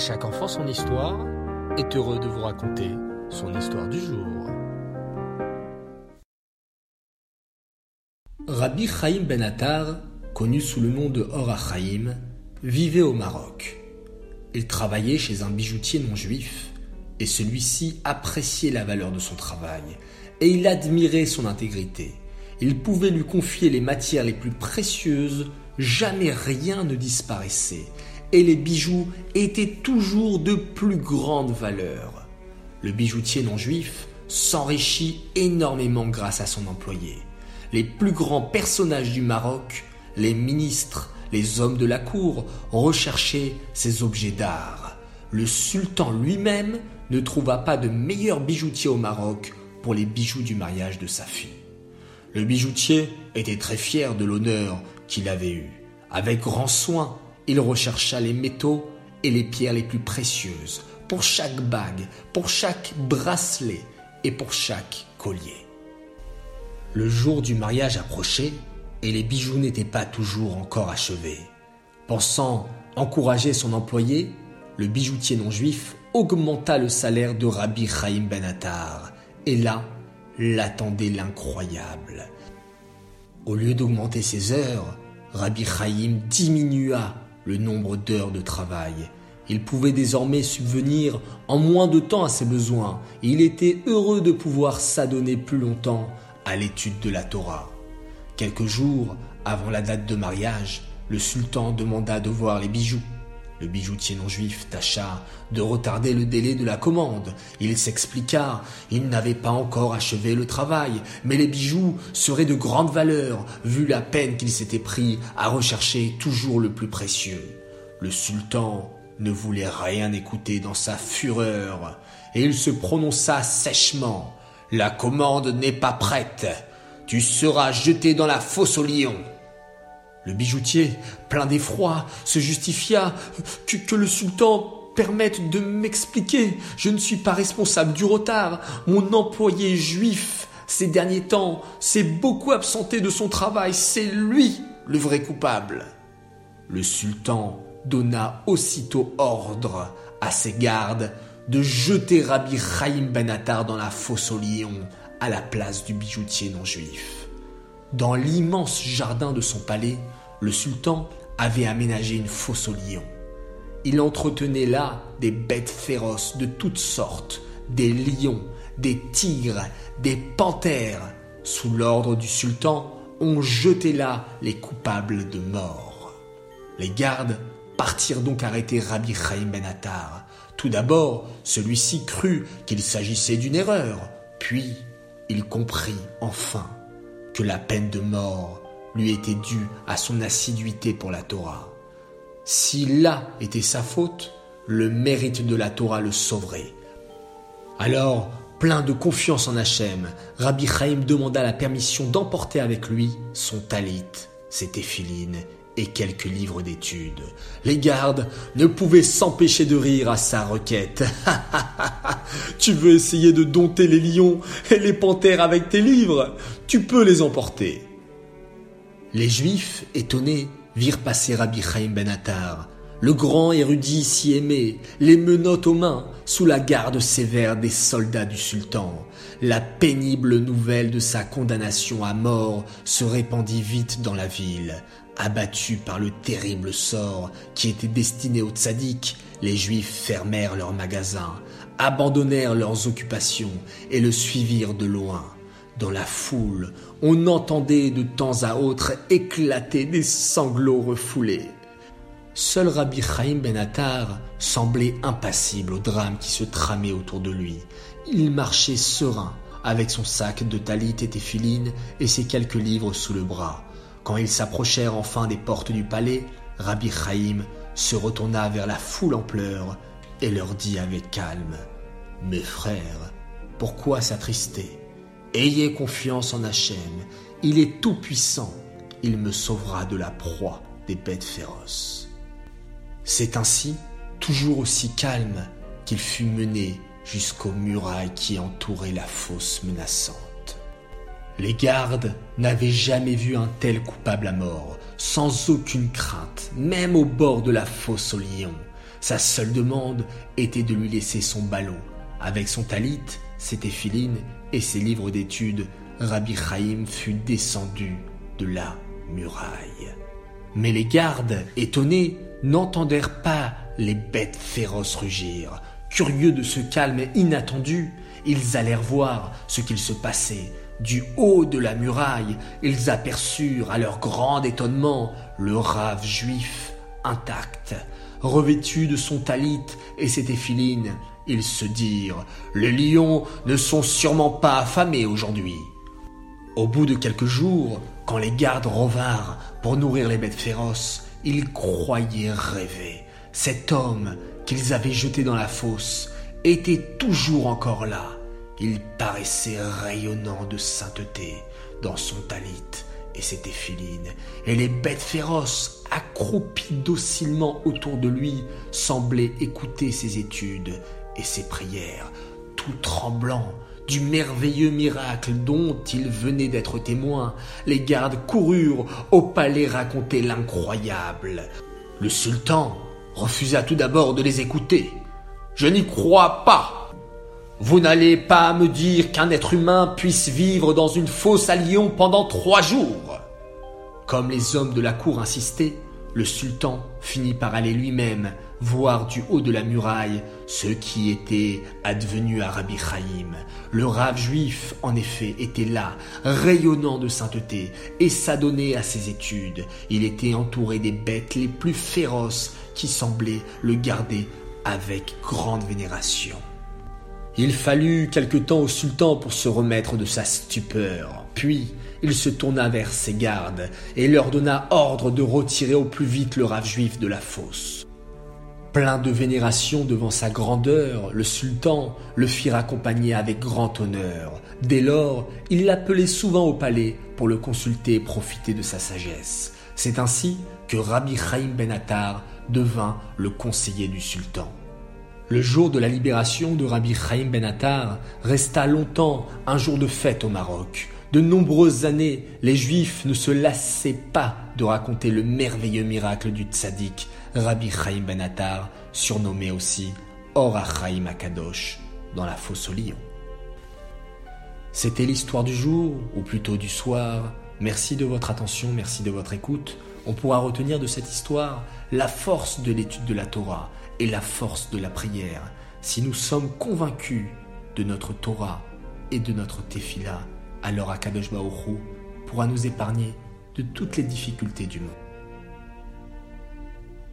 chaque enfant son histoire est heureux de vous raconter son histoire du jour. Rabbi Chaim Ben Attar, connu sous le nom de Or Chaim, vivait au Maroc. Il travaillait chez un bijoutier non juif et celui-ci appréciait la valeur de son travail et il admirait son intégrité. Il pouvait lui confier les matières les plus précieuses, jamais rien ne disparaissait et les bijoux étaient toujours de plus grande valeur. Le bijoutier non juif s'enrichit énormément grâce à son employé. Les plus grands personnages du Maroc, les ministres, les hommes de la cour recherchaient ces objets d'art. Le sultan lui-même ne trouva pas de meilleur bijoutier au Maroc pour les bijoux du mariage de sa fille. Le bijoutier était très fier de l'honneur qu'il avait eu. Avec grand soin, il rechercha les métaux et les pierres les plus précieuses pour chaque bague, pour chaque bracelet et pour chaque collier. Le jour du mariage approchait et les bijoux n'étaient pas toujours encore achevés. Pensant encourager son employé, le bijoutier non juif augmenta le salaire de Rabbi Chaim Ben Attar. Et là, l'attendait l'incroyable. Au lieu d'augmenter ses heures, Rabbi Chaim diminua le nombre d'heures de travail. Il pouvait désormais subvenir en moins de temps à ses besoins et il était heureux de pouvoir s'adonner plus longtemps à l'étude de la Torah. Quelques jours avant la date de mariage, le sultan demanda de voir les bijoux. Le bijoutier non juif tâcha de retarder le délai de la commande. Il s'expliqua, il n'avait pas encore achevé le travail, mais les bijoux seraient de grande valeur, vu la peine qu'il s'était pris à rechercher toujours le plus précieux. Le sultan ne voulait rien écouter dans sa fureur, et il se prononça sèchement. La commande n'est pas prête. Tu seras jeté dans la fosse au lion. Le bijoutier, plein d'effroi, se justifia que, le sultan permette de m'expliquer. Je ne suis pas responsable du retard. Mon employé juif, ces derniers temps, s'est beaucoup absenté de son travail. C'est lui le vrai coupable. Le sultan donna aussitôt ordre à ses gardes de jeter Rabbi Chaim Ben Attar dans la fosse au lion à la place du bijoutier non juif. Dans l'immense jardin de son palais, le sultan avait aménagé une fosse aux lions. Il entretenait là des bêtes féroces de toutes sortes, des lions, des tigres, des panthères. Sous l'ordre du sultan, on jetait là les coupables de mort. Les gardes partirent donc arrêter Rabbi Chaim Ben Attar. Tout d'abord, celui-ci crut qu'il s'agissait d'une erreur, puis il comprit enfin que la peine de mort lui était due à son assiduité pour la Torah. Si là était sa faute, le mérite de la Torah le sauverait. Alors, plein de confiance en Hachem, Rabbi Chaim demanda la permission d'emporter avec lui son talit, ses téphilines et quelques livres d'études. Les gardes ne pouvaient s'empêcher de rire à sa requête. tu veux essayer de dompter les lions et les panthères avec tes livres? Tu peux les emporter. Les Juifs, étonnés, virent passer Rabbi Chaim Ben Attar, le grand érudit si aimé, les menottes aux mains, sous la garde sévère des soldats du sultan. La pénible nouvelle de sa condamnation à mort se répandit vite dans la ville. Abattus par le terrible sort qui était destiné aux tzaddik, les Juifs fermèrent leurs magasins, abandonnèrent leurs occupations et le suivirent de loin. Dans la foule, on entendait de temps à autre éclater des sanglots refoulés. Seul Rabbi Chaim Ben Attar semblait impassible au drame qui se tramait autour de lui. Il marchait serein, avec son sac de talit et téphiline et ses quelques livres sous le bras. Quand ils s'approchèrent enfin des portes du palais, Rabbi Chaim se retourna vers la foule en pleurs et leur dit avec calme Mes frères, pourquoi s'attrister? Ayez confiance en Hachem, il est tout-puissant, il me sauvera de la proie des bêtes féroces. C'est ainsi, toujours aussi calme, qu'il fut mené jusqu'aux murailles qui entouraient la fosse menaçante. Les gardes n'avaient jamais vu un tel coupable à mort, sans aucune crainte, même au bord de la fosse aux lions. Sa seule demande était de lui laisser son ballot. Avec son talit, ses téphilines et ses livres d'études, Rabbi Chaim fut descendu de la muraille. Mais les gardes, étonnés, n'entendèrent pas les bêtes féroces rugir. Curieux de ce calme inattendu, ils allèrent voir ce qu'il se passait. Du haut de la muraille, ils aperçurent à leur grand étonnement le rave juif intact, revêtu de son talit et ses téphilines. Ils se dirent Les lions ne sont sûrement pas affamés aujourd'hui. Au bout de quelques jours, quand les gardes revinrent pour nourrir les bêtes féroces, ils croyaient rêver. Cet homme qu'ils avaient jeté dans la fosse était toujours encore là. Il paraissait rayonnant de sainteté dans son talit et ses téphilines, et les bêtes féroces, accroupies docilement autour de lui, semblaient écouter ses études et ses prières, tout tremblant du merveilleux miracle dont il venait d'être témoin. Les gardes coururent au palais raconter l'incroyable. Le sultan refusa tout d'abord de les écouter. Je n'y crois pas. Vous n'allez pas me dire qu'un être humain puisse vivre dans une fosse à lion pendant trois jours. Comme les hommes de la cour insistaient, le sultan finit par aller lui-même voir du haut de la muraille ce qui était advenu à Rabbi Chaim. Le rave juif, en effet, était là, rayonnant de sainteté, et s'adonnait à ses études. Il était entouré des bêtes les plus féroces qui semblaient le garder avec grande vénération. Il fallut quelque temps au sultan pour se remettre de sa stupeur. Puis il se tourna vers ses gardes et leur donna ordre de retirer au plus vite le rave juif de la fosse. Plein de vénération devant sa grandeur, le sultan le fit raccompagner avec grand honneur. Dès lors, il l'appelait souvent au palais pour le consulter et profiter de sa sagesse. C'est ainsi que Rabbi Chaim Ben Attar devint le conseiller du sultan. Le jour de la libération de Rabbi Chaim Ben Attar resta longtemps un jour de fête au Maroc. De nombreuses années, les Juifs ne se lassaient pas de raconter le merveilleux miracle du tzaddik Rabbi Chaim Ben Attar, surnommé aussi Or Chaim Akadosh, dans la fosse au lion. C'était l'histoire du jour, ou plutôt du soir. Merci de votre attention, merci de votre écoute. On pourra retenir de cette histoire la force de l'étude de la Torah et la force de la prière. Si nous sommes convaincus de notre Torah et de notre Tefila, alors Akadosh Baruch pourra nous épargner de toutes les difficultés du monde.